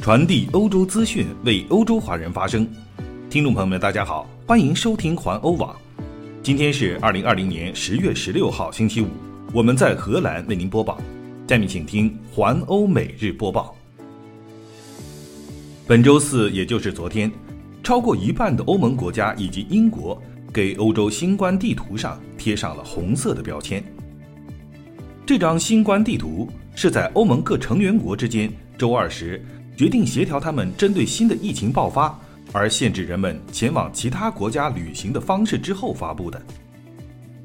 传递欧洲资讯，为欧洲华人发声。听众朋友们，大家好，欢迎收听环欧网。今天是二零二零年十月十六号，星期五。我们在荷兰为您播报。下面请听环欧每日播报。本周四，也就是昨天，超过一半的欧盟国家以及英国给欧洲新冠地图上贴上了红色的标签。这张新冠地图是在欧盟各成员国之间周二时决定协调他们针对新的疫情爆发而限制人们前往其他国家旅行的方式之后发布的。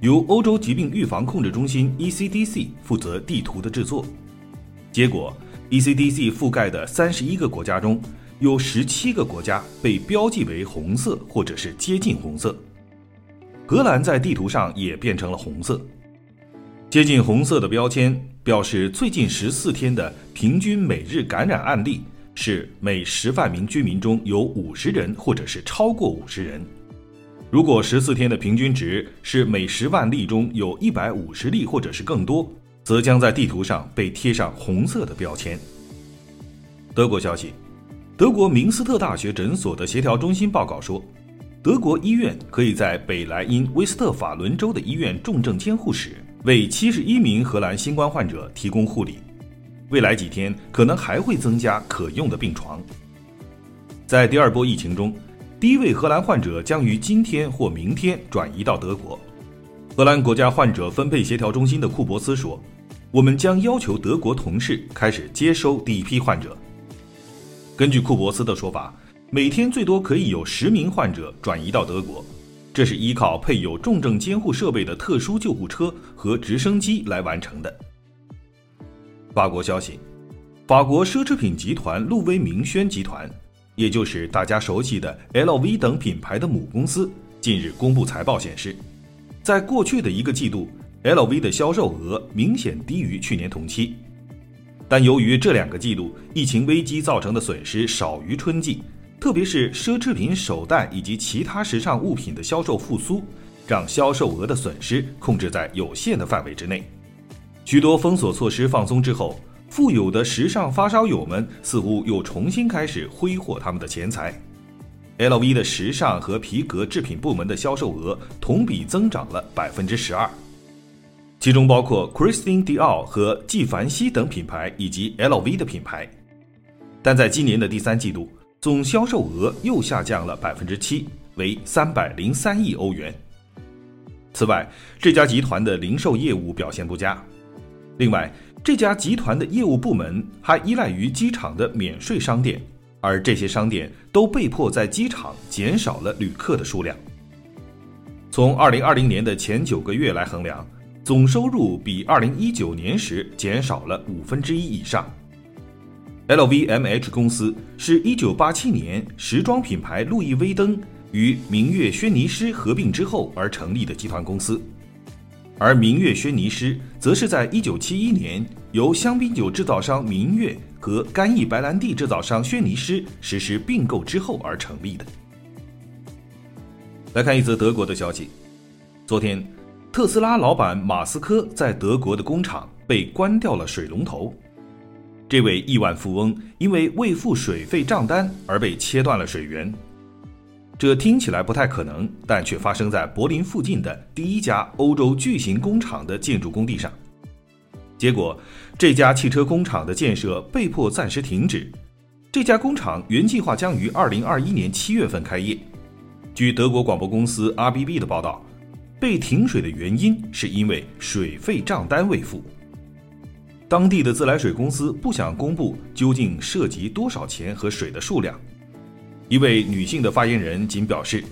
由欧洲疾病预防控制中心 （ECDC） 负责地图的制作。结果，ECDC 覆盖的三十一个国家中有十七个国家被标记为红色或者是接近红色。荷兰在地图上也变成了红色。接近红色的标签表示，最近十四天的平均每日感染案例是每十万名居民中有五十人，或者是超过五十人。如果十四天的平均值是每十万例中有一百五十例，或者是更多，则将在地图上被贴上红色的标签。德国消息，德国明斯特大学诊所的协调中心报告说，德国医院可以在北莱茵威斯特法伦州的医院重症监护室。为七十一名荷兰新冠患者提供护理，未来几天可能还会增加可用的病床。在第二波疫情中，第一位荷兰患者将于今天或明天转移到德国。荷兰国家患者分配协调中心的库珀斯说：“我们将要求德国同事开始接收第一批患者。”根据库珀斯的说法，每天最多可以有十名患者转移到德国。这是依靠配有重症监护设备的特殊救护车和直升机来完成的。法国消息，法国奢侈品集团路威明轩集团，也就是大家熟悉的 LV 等品牌的母公司，近日公布财报显示，在过去的一个季度，LV 的销售额明显低于去年同期，但由于这两个季度疫情危机造成的损失少于春季。特别是奢侈品、手袋以及其他时尚物品的销售复苏，让销售额的损失控制在有限的范围之内。许多封锁措施放松之后，富有的时尚发烧友们似乎又重新开始挥霍他们的钱财。LV 的时尚和皮革制品部门的销售额同比增长了百分之十二，其中包括 Christian Dior 和纪梵希等品牌以及 LV 的品牌。但在今年的第三季度，总销售额又下降了百分之七，为三百零三亿欧元。此外，这家集团的零售业务表现不佳。另外，这家集团的业务部门还依赖于机场的免税商店，而这些商店都被迫在机场减少了旅客的数量。从二零二零年的前九个月来衡量，总收入比二零一九年时减少了五分之一以上。LVMH 公司是一九八七年时装品牌路易威登与明月轩尼诗合并之后而成立的集团公司，而明月轩尼诗则是在一九七一年由香槟酒制造商明月和干邑白兰地制造商轩尼诗实施并购之后而成立的。来看一则德国的消息，昨天，特斯拉老板马斯克在德国的工厂被关掉了水龙头。这位亿万富翁因为未付水费账单而被切断了水源，这听起来不太可能，但却发生在柏林附近的第一家欧洲巨型工厂的建筑工地上。结果，这家汽车工厂的建设被迫暂时停止。这家工厂原计划将于二零二一年七月份开业。据德国广播公司 RBB 的报道，被停水的原因是因为水费账单未付。当地的自来水公司不想公布究竟涉及多少钱和水的数量。一位女性的发言人仅表示，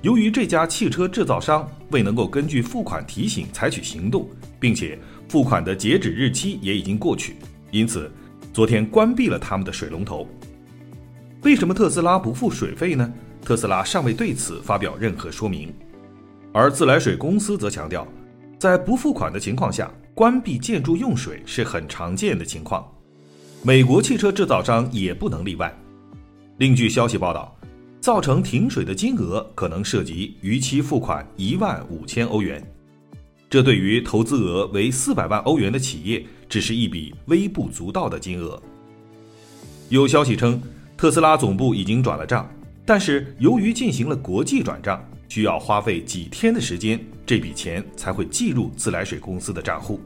由于这家汽车制造商未能够根据付款提醒采取行动，并且付款的截止日期也已经过去，因此昨天关闭了他们的水龙头。为什么特斯拉不付水费呢？特斯拉尚未对此发表任何说明，而自来水公司则强调，在不付款的情况下。关闭建筑用水是很常见的情况，美国汽车制造商也不能例外。另据消息报道，造成停水的金额可能涉及逾期付款一万五千欧元，这对于投资额为四百万欧元的企业，只是一笔微不足道的金额。有消息称，特斯拉总部已经转了账，但是由于进行了国际转账，需要花费几天的时间，这笔钱才会计入自来水公司的账户。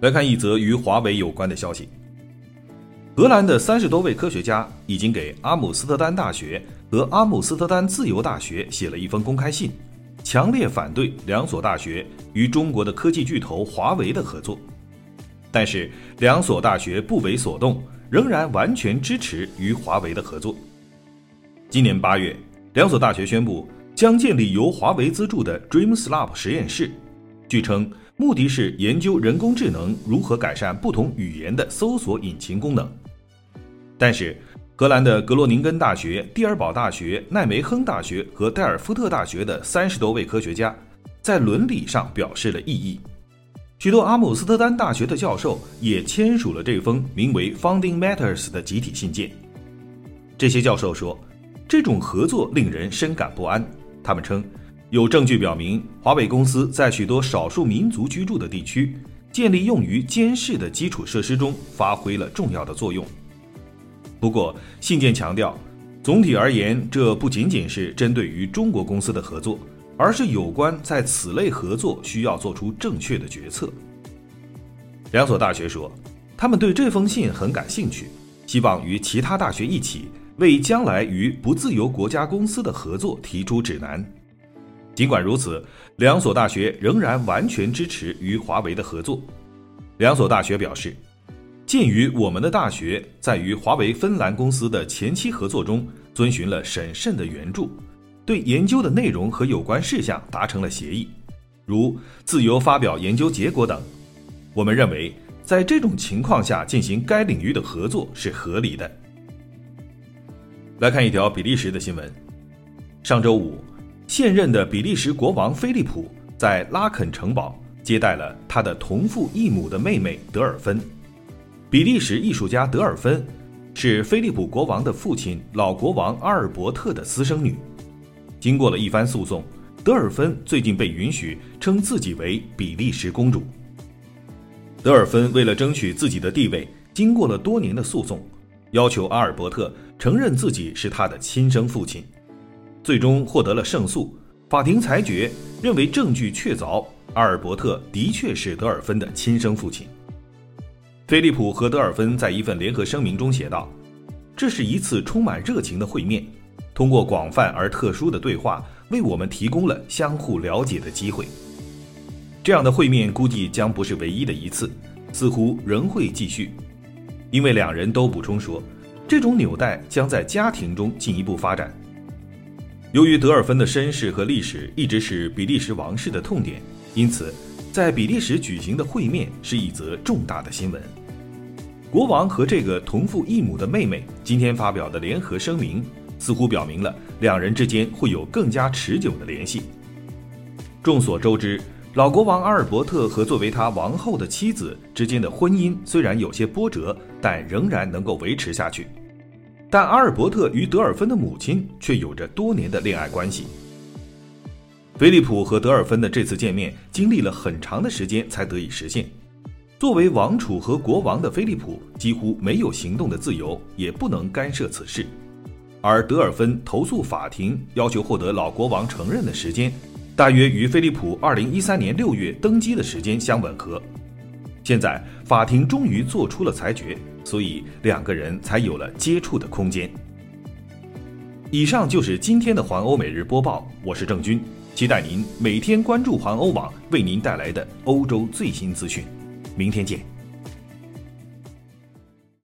来看一则与华为有关的消息：荷兰的三十多位科学家已经给阿姆斯特丹大学和阿姆斯特丹自由大学写了一封公开信，强烈反对两所大学与中国的科技巨头华为的合作。但是两所大学不为所动，仍然完全支持与华为的合作。今年八月，两所大学宣布将建立由华为资助的 DreamSlab 实验室，据称。目的是研究人工智能如何改善不同语言的搜索引擎功能。但是，荷兰的格罗宁根大学、蒂尔堡大学、奈梅亨大学和代尔夫特大学的三十多位科学家在伦理上表示了异议。许多阿姆斯特丹大学的教授也签署了这封名为 “Founding Matters” 的集体信件。这些教授说，这种合作令人深感不安。他们称。有证据表明，华为公司在许多少数民族居住的地区建立用于监视的基础设施中发挥了重要的作用。不过，信件强调，总体而言，这不仅仅是针对于中国公司的合作，而是有关在此类合作需要做出正确的决策。两所大学说，他们对这封信很感兴趣，希望与其他大学一起为将来与不自由国家公司的合作提出指南。尽管如此，两所大学仍然完全支持与华为的合作。两所大学表示，鉴于我们的大学在与华为芬兰公司的前期合作中遵循了审慎的援助，对研究的内容和有关事项达成了协议，如自由发表研究结果等，我们认为在这种情况下进行该领域的合作是合理的。来看一条比利时的新闻，上周五。现任的比利时国王菲利普在拉肯城堡接待了他的同父异母的妹妹德尔芬。比利时艺术家德尔芬是菲利普国王的父亲老国王阿尔伯特的私生女。经过了一番诉讼，德尔芬最近被允许称自己为比利时公主。德尔芬为了争取自己的地位，经过了多年的诉讼，要求阿尔伯特承认自己是他的亲生父亲。最终获得了胜诉，法庭裁决认为证据确凿，阿尔伯特的确是德尔芬的亲生父亲。菲利普和德尔芬在一份联合声明中写道：“这是一次充满热情的会面，通过广泛而特殊的对话，为我们提供了相互了解的机会。这样的会面估计将不是唯一的一次，似乎仍会继续，因为两人都补充说，这种纽带将在家庭中进一步发展。”由于德尔芬的身世和历史一直是比利时王室的痛点，因此在比利时举行的会面是一则重大的新闻。国王和这个同父异母的妹妹今天发表的联合声明，似乎表明了两人之间会有更加持久的联系。众所周知，老国王阿尔伯特和作为他王后的妻子之间的婚姻虽然有些波折，但仍然能够维持下去。但阿尔伯特与德尔芬的母亲却有着多年的恋爱关系。菲利普和德尔芬的这次见面经历了很长的时间才得以实现。作为王储和国王的菲利普几乎没有行动的自由，也不能干涉此事。而德尔芬投诉法庭要求获得老国王承认的时间，大约与菲利普2013年6月登基的时间相吻合。现在法庭终于做出了裁决。所以两个人才有了接触的空间。以上就是今天的环欧每日播报，我是郑军，期待您每天关注环欧网为您带来的欧洲最新资讯。明天见。